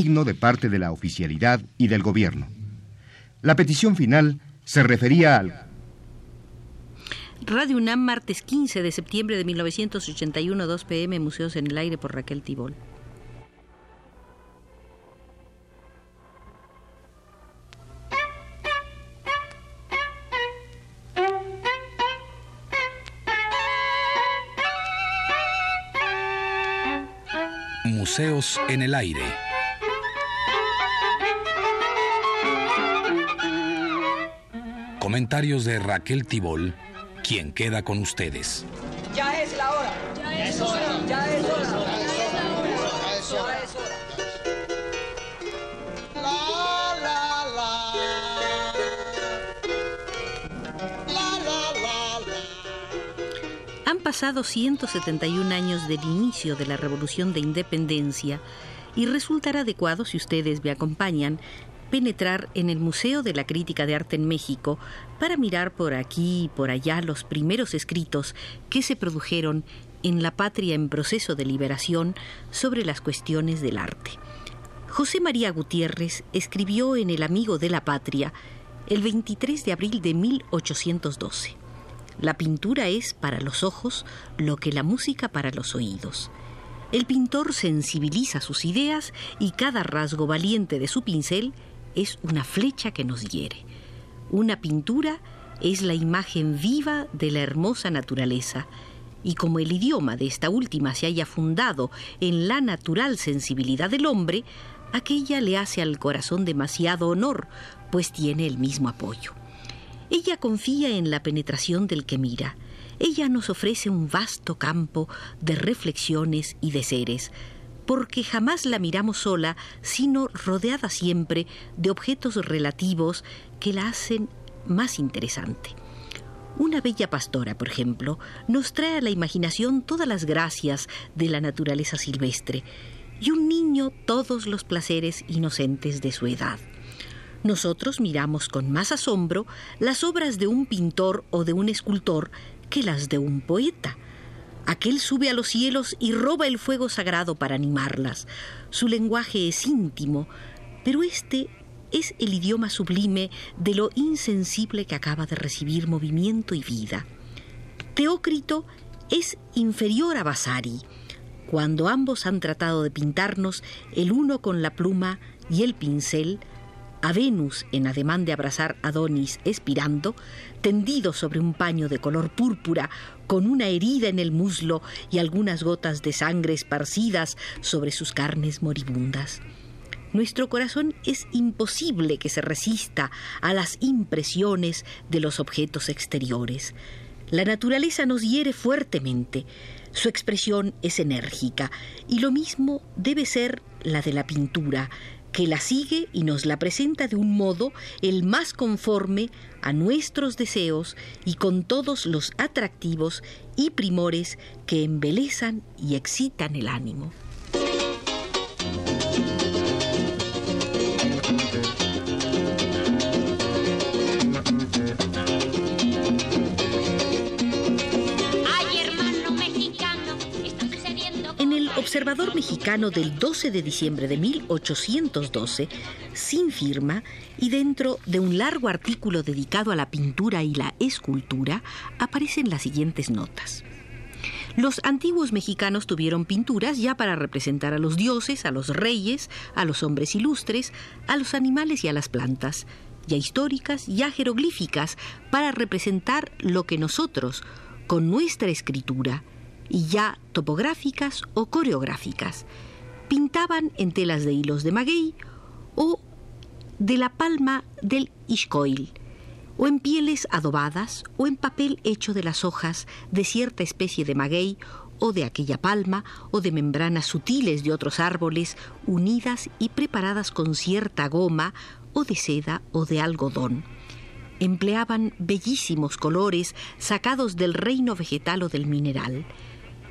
digno de parte de la oficialidad y del gobierno. La petición final se refería al Radio UNAM, martes 15 de septiembre de 1981, 2 pm, Museos en el Aire por Raquel Tibol. Museos en el Aire. Comentarios de Raquel Tibol quien queda con ustedes. Ya es la hora. Ya es hora. Ya es hora. Ya es hora. La, la, la. La, la, la, la. Han pasado 171 años del inicio de la Revolución de Independencia y resultará adecuado, si ustedes me acompañan, penetrar en el Museo de la Crítica de Arte en México para mirar por aquí y por allá los primeros escritos que se produjeron en la patria en proceso de liberación sobre las cuestiones del arte. José María Gutiérrez escribió en El Amigo de la Patria el 23 de abril de 1812. La pintura es para los ojos lo que la música para los oídos. El pintor sensibiliza sus ideas y cada rasgo valiente de su pincel es una flecha que nos hiere. Una pintura es la imagen viva de la hermosa naturaleza, y como el idioma de esta última se haya fundado en la natural sensibilidad del hombre, aquella le hace al corazón demasiado honor, pues tiene el mismo apoyo. Ella confía en la penetración del que mira. Ella nos ofrece un vasto campo de reflexiones y de seres, porque jamás la miramos sola, sino rodeada siempre de objetos relativos que la hacen más interesante. Una bella pastora, por ejemplo, nos trae a la imaginación todas las gracias de la naturaleza silvestre, y un niño todos los placeres inocentes de su edad. Nosotros miramos con más asombro las obras de un pintor o de un escultor que las de un poeta, Aquel sube a los cielos y roba el fuego sagrado para animarlas. Su lenguaje es íntimo, pero este es el idioma sublime de lo insensible que acaba de recibir movimiento y vida. Teócrito es inferior a Vasari. Cuando ambos han tratado de pintarnos, el uno con la pluma y el pincel, a Venus en ademán de abrazar a Adonis expirando, tendido sobre un paño de color púrpura, con una herida en el muslo y algunas gotas de sangre esparcidas sobre sus carnes moribundas. Nuestro corazón es imposible que se resista a las impresiones de los objetos exteriores. La naturaleza nos hiere fuertemente, su expresión es enérgica, y lo mismo debe ser la de la pintura, que la sigue y nos la presenta de un modo el más conforme a nuestros deseos y con todos los atractivos y primores que embelezan y excitan el ánimo. Observador mexicano del 12 de diciembre de 1812, sin firma y dentro de un largo artículo dedicado a la pintura y la escultura, aparecen las siguientes notas. Los antiguos mexicanos tuvieron pinturas ya para representar a los dioses, a los reyes, a los hombres ilustres, a los animales y a las plantas, ya históricas, ya jeroglíficas, para representar lo que nosotros, con nuestra escritura, y ya topográficas o coreográficas. Pintaban en telas de hilos de maguey o de la palma del iscoil, o en pieles adobadas o en papel hecho de las hojas de cierta especie de maguey o de aquella palma o de membranas sutiles de otros árboles unidas y preparadas con cierta goma o de seda o de algodón. Empleaban bellísimos colores sacados del reino vegetal o del mineral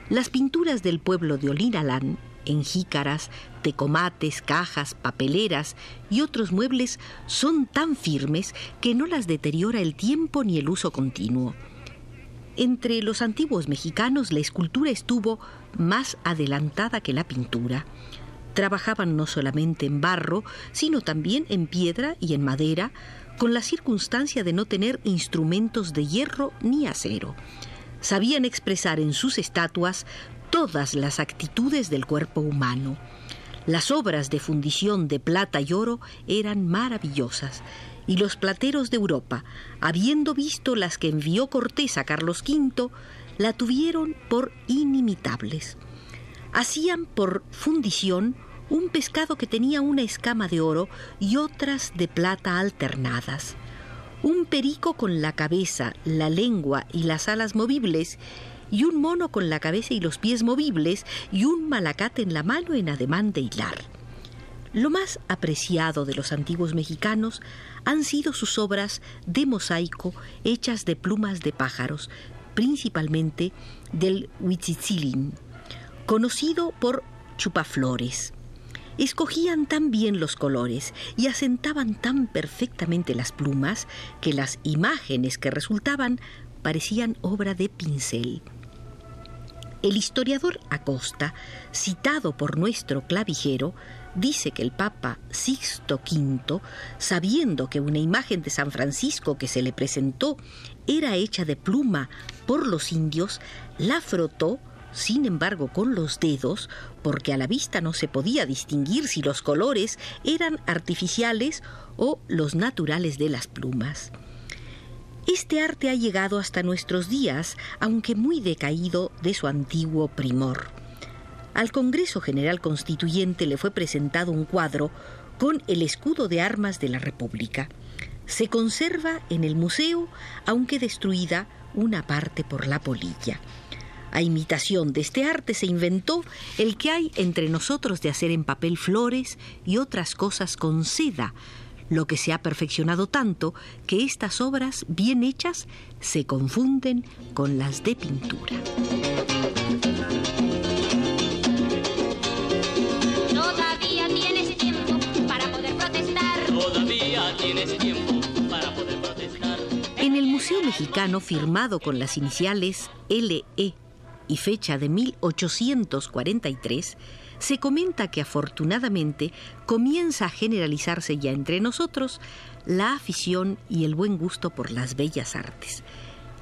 las pinturas del pueblo de Olinalán, en jícaras, tecomates, cajas, papeleras y otros muebles son tan firmes que no las deteriora el tiempo ni el uso continuo. Entre los antiguos mexicanos la escultura estuvo más adelantada que la pintura. Trabajaban no solamente en barro, sino también en piedra y en madera, con la circunstancia de no tener instrumentos de hierro ni acero. Sabían expresar en sus estatuas todas las actitudes del cuerpo humano. Las obras de fundición de plata y oro eran maravillosas, y los plateros de Europa, habiendo visto las que envió Cortés a Carlos V, la tuvieron por inimitables. Hacían por fundición un pescado que tenía una escama de oro y otras de plata alternadas, un perico con la cabeza, la lengua y las alas movibles, y un mono con la cabeza y los pies movibles, y un malacate en la mano en ademán de hilar. Lo más apreciado de los antiguos mexicanos han sido sus obras de mosaico hechas de plumas de pájaros, principalmente del huitzitzilin, conocido por chupaflores. Escogían tan bien los colores y asentaban tan perfectamente las plumas que las imágenes que resultaban parecían obra de pincel. El historiador Acosta, citado por nuestro clavijero, dice que el Papa Sixto V, sabiendo que una imagen de San Francisco que se le presentó era hecha de pluma por los indios, la frotó sin embargo con los dedos, porque a la vista no se podía distinguir si los colores eran artificiales o los naturales de las plumas. Este arte ha llegado hasta nuestros días, aunque muy decaído de su antiguo primor. Al Congreso General Constituyente le fue presentado un cuadro con el escudo de armas de la República. Se conserva en el museo, aunque destruida una parte por la polilla. A imitación de este arte se inventó el que hay entre nosotros de hacer en papel flores y otras cosas con seda, lo que se ha perfeccionado tanto que estas obras bien hechas se confunden con las de pintura. Todavía tienes tiempo para poder protestar. Todavía tienes tiempo para poder protestar. En el Museo Mexicano, firmado con las iniciales LE y fecha de 1843, se comenta que afortunadamente comienza a generalizarse ya entre nosotros la afición y el buen gusto por las bellas artes.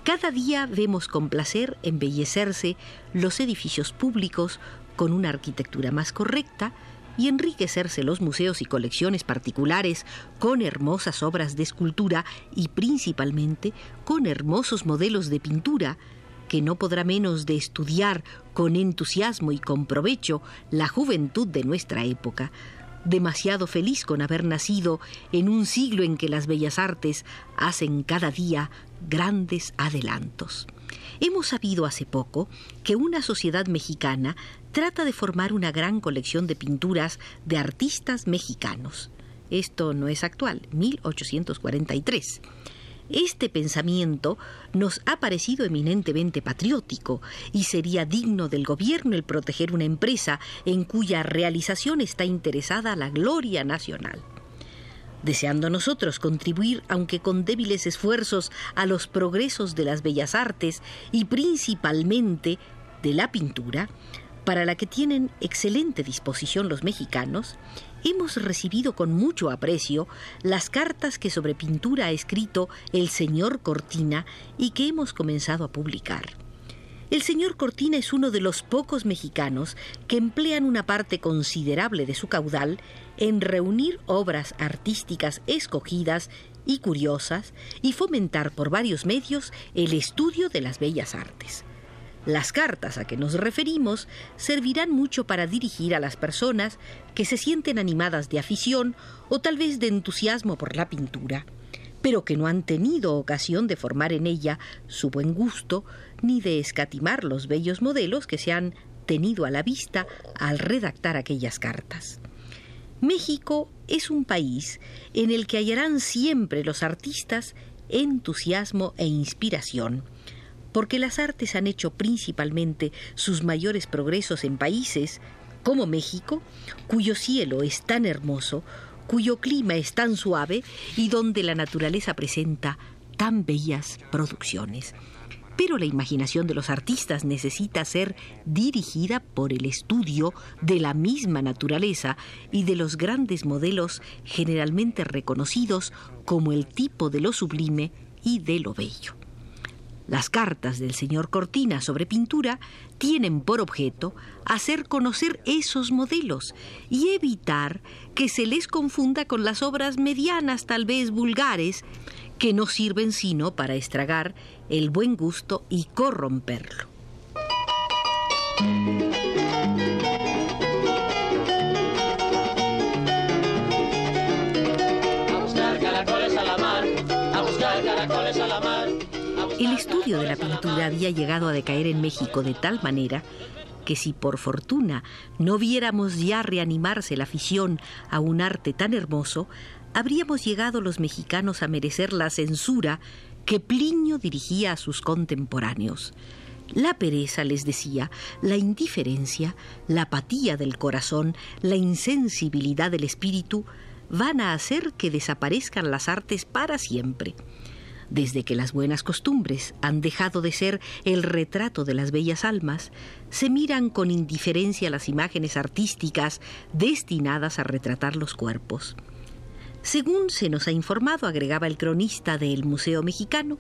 Cada día vemos con placer embellecerse los edificios públicos con una arquitectura más correcta y enriquecerse los museos y colecciones particulares con hermosas obras de escultura y principalmente con hermosos modelos de pintura que no podrá menos de estudiar con entusiasmo y con provecho la juventud de nuestra época, demasiado feliz con haber nacido en un siglo en que las bellas artes hacen cada día grandes adelantos. Hemos sabido hace poco que una sociedad mexicana trata de formar una gran colección de pinturas de artistas mexicanos. Esto no es actual, 1843. Este pensamiento nos ha parecido eminentemente patriótico y sería digno del gobierno el proteger una empresa en cuya realización está interesada la gloria nacional. Deseando nosotros contribuir, aunque con débiles esfuerzos, a los progresos de las bellas artes y principalmente de la pintura, para la que tienen excelente disposición los mexicanos, hemos recibido con mucho aprecio las cartas que sobre pintura ha escrito el señor Cortina y que hemos comenzado a publicar. El señor Cortina es uno de los pocos mexicanos que emplean una parte considerable de su caudal en reunir obras artísticas escogidas y curiosas y fomentar por varios medios el estudio de las bellas artes. Las cartas a que nos referimos servirán mucho para dirigir a las personas que se sienten animadas de afición o tal vez de entusiasmo por la pintura, pero que no han tenido ocasión de formar en ella su buen gusto ni de escatimar los bellos modelos que se han tenido a la vista al redactar aquellas cartas. México es un país en el que hallarán siempre los artistas entusiasmo e inspiración, porque las artes han hecho principalmente sus mayores progresos en países como México, cuyo cielo es tan hermoso, cuyo clima es tan suave y donde la naturaleza presenta tan bellas producciones. pero la imaginación de los artistas necesita ser dirigida por el estudio de la misma naturaleza y de los grandes modelos generalmente reconocidos como el tipo de lo sublime y de lo bello. Las cartas del señor Cortina sobre pintura tienen por objeto hacer conocer esos modelos y evitar que se les confunda con las obras medianas, tal vez vulgares, que no sirven sino para estragar el buen gusto y corromperlo. Estudio de la pintura había llegado a decaer en México de tal manera que si por fortuna no viéramos ya reanimarse la afición a un arte tan hermoso, habríamos llegado los mexicanos a merecer la censura que Plinio dirigía a sus contemporáneos. La pereza, les decía, la indiferencia, la apatía del corazón, la insensibilidad del espíritu, van a hacer que desaparezcan las artes para siempre. Desde que las buenas costumbres han dejado de ser el retrato de las bellas almas, se miran con indiferencia las imágenes artísticas destinadas a retratar los cuerpos. Según se nos ha informado, agregaba el cronista del Museo Mexicano,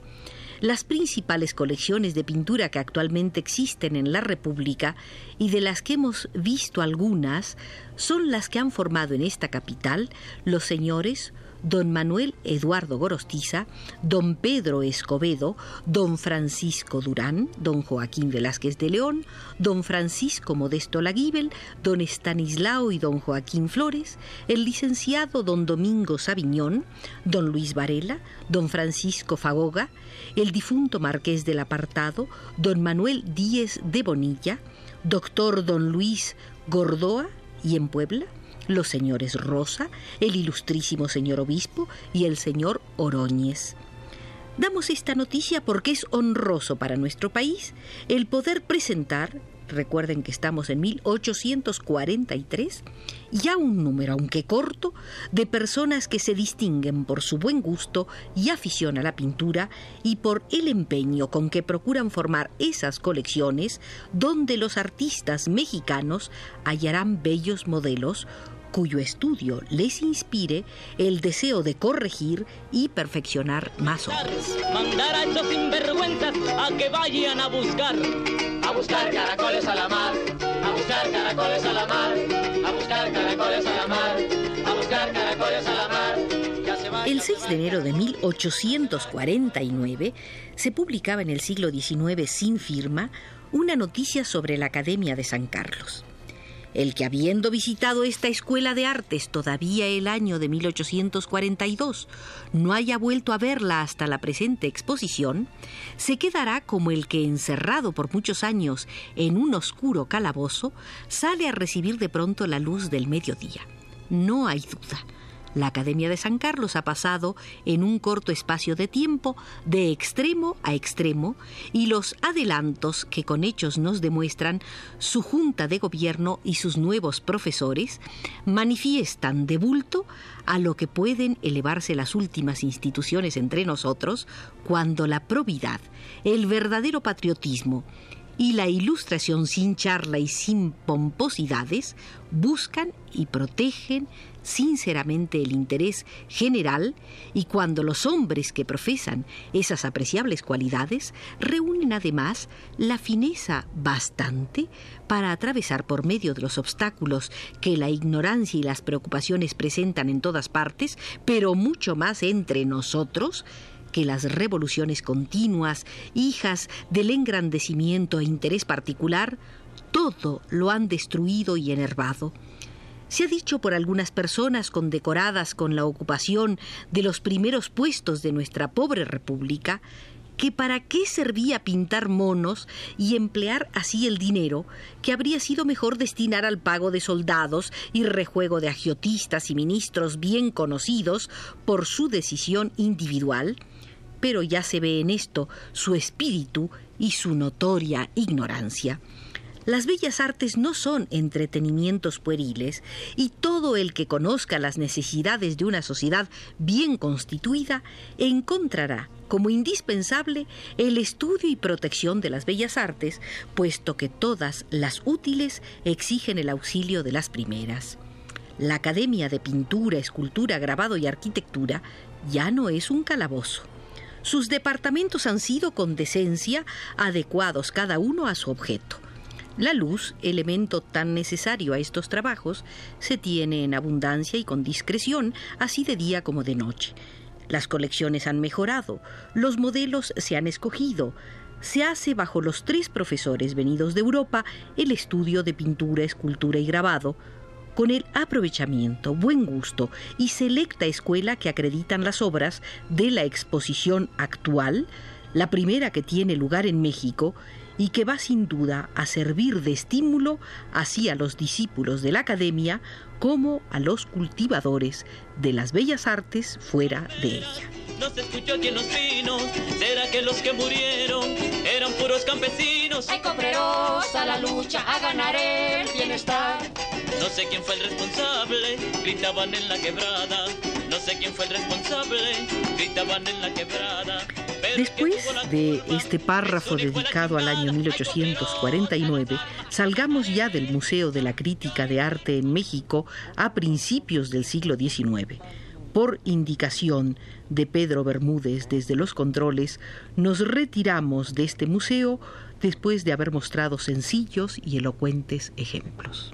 las principales colecciones de pintura que actualmente existen en la República y de las que hemos visto algunas son las que han formado en esta capital los señores don Manuel Eduardo Gorostiza, don Pedro Escobedo, don Francisco Durán, don Joaquín Velázquez de León, don Francisco Modesto Laguibel, don Estanislao y don Joaquín Flores, el licenciado don Domingo Sabiñón, don Luis Varela, don Francisco Fagoga, el difunto marqués del Apartado, don Manuel Díez de Bonilla, doctor don Luis Gordoa y en Puebla, los señores Rosa, el ilustrísimo señor obispo y el señor Oroñez. Damos esta noticia porque es honroso para nuestro país el poder presentar, recuerden que estamos en 1843, ya un número, aunque corto, de personas que se distinguen por su buen gusto y afición a la pintura y por el empeño con que procuran formar esas colecciones donde los artistas mexicanos hallarán bellos modelos cuyo estudio les inspire el deseo de corregir y perfeccionar más obras. Mandar a esos sinvergüenzas a que vayan a buscar. A buscar caracoles a la mar, a buscar caracoles a la mar, a buscar caracoles a la mar, a buscar caracoles a la mar. El 6 de enero de 1849 se publicaba en el siglo XIX sin firma una noticia sobre la Academia de San Carlos. El que habiendo visitado esta escuela de artes todavía el año de 1842 no haya vuelto a verla hasta la presente exposición, se quedará como el que encerrado por muchos años en un oscuro calabozo sale a recibir de pronto la luz del mediodía. No hay duda. La Academia de San Carlos ha pasado en un corto espacio de tiempo de extremo a extremo y los adelantos que con hechos nos demuestran su junta de gobierno y sus nuevos profesores manifiestan de bulto a lo que pueden elevarse las últimas instituciones entre nosotros cuando la probidad, el verdadero patriotismo y la ilustración sin charla y sin pomposidades buscan y protegen sinceramente el interés general y cuando los hombres que profesan esas apreciables cualidades reúnen además la fineza bastante para atravesar por medio de los obstáculos que la ignorancia y las preocupaciones presentan en todas partes, pero mucho más entre nosotros, que las revoluciones continuas, hijas del engrandecimiento e interés particular, todo lo han destruido y enervado. Se ha dicho por algunas personas condecoradas con la ocupación de los primeros puestos de nuestra pobre república que para qué servía pintar monos y emplear así el dinero, que habría sido mejor destinar al pago de soldados y rejuego de agiotistas y ministros bien conocidos por su decisión individual, pero ya se ve en esto su espíritu y su notoria ignorancia. Las bellas artes no son entretenimientos pueriles y todo el que conozca las necesidades de una sociedad bien constituida encontrará como indispensable el estudio y protección de las bellas artes, puesto que todas las útiles exigen el auxilio de las primeras. La Academia de Pintura, Escultura, Grabado y Arquitectura ya no es un calabozo. Sus departamentos han sido con decencia adecuados cada uno a su objeto. La luz, elemento tan necesario a estos trabajos, se tiene en abundancia y con discreción, así de día como de noche. Las colecciones han mejorado, los modelos se han escogido, se hace bajo los tres profesores venidos de Europa el estudio de pintura, escultura y grabado, con el aprovechamiento, buen gusto y selecta escuela que acreditan las obras de la exposición actual, la primera que tiene lugar en México y que va sin duda a servir de estímulo así a los discípulos de la academia como a los cultivadores de las bellas artes fuera de ella. No se escuchó aquí en los pinos, será que los que murieron eran puros campesinos. Hay cobreros a la lucha a ganar el bienestar. No sé quién fue el responsable, gritaban en la quebrada. No sé quién fue el responsable, gritaban en la quebrada. Después de este párrafo dedicado al año quijada. 1849, salgamos ya del Museo de la Crítica de Arte en México a principios del siglo XIX. Por indicación de Pedro Bermúdez desde los controles, nos retiramos de este museo después de haber mostrado sencillos y elocuentes ejemplos.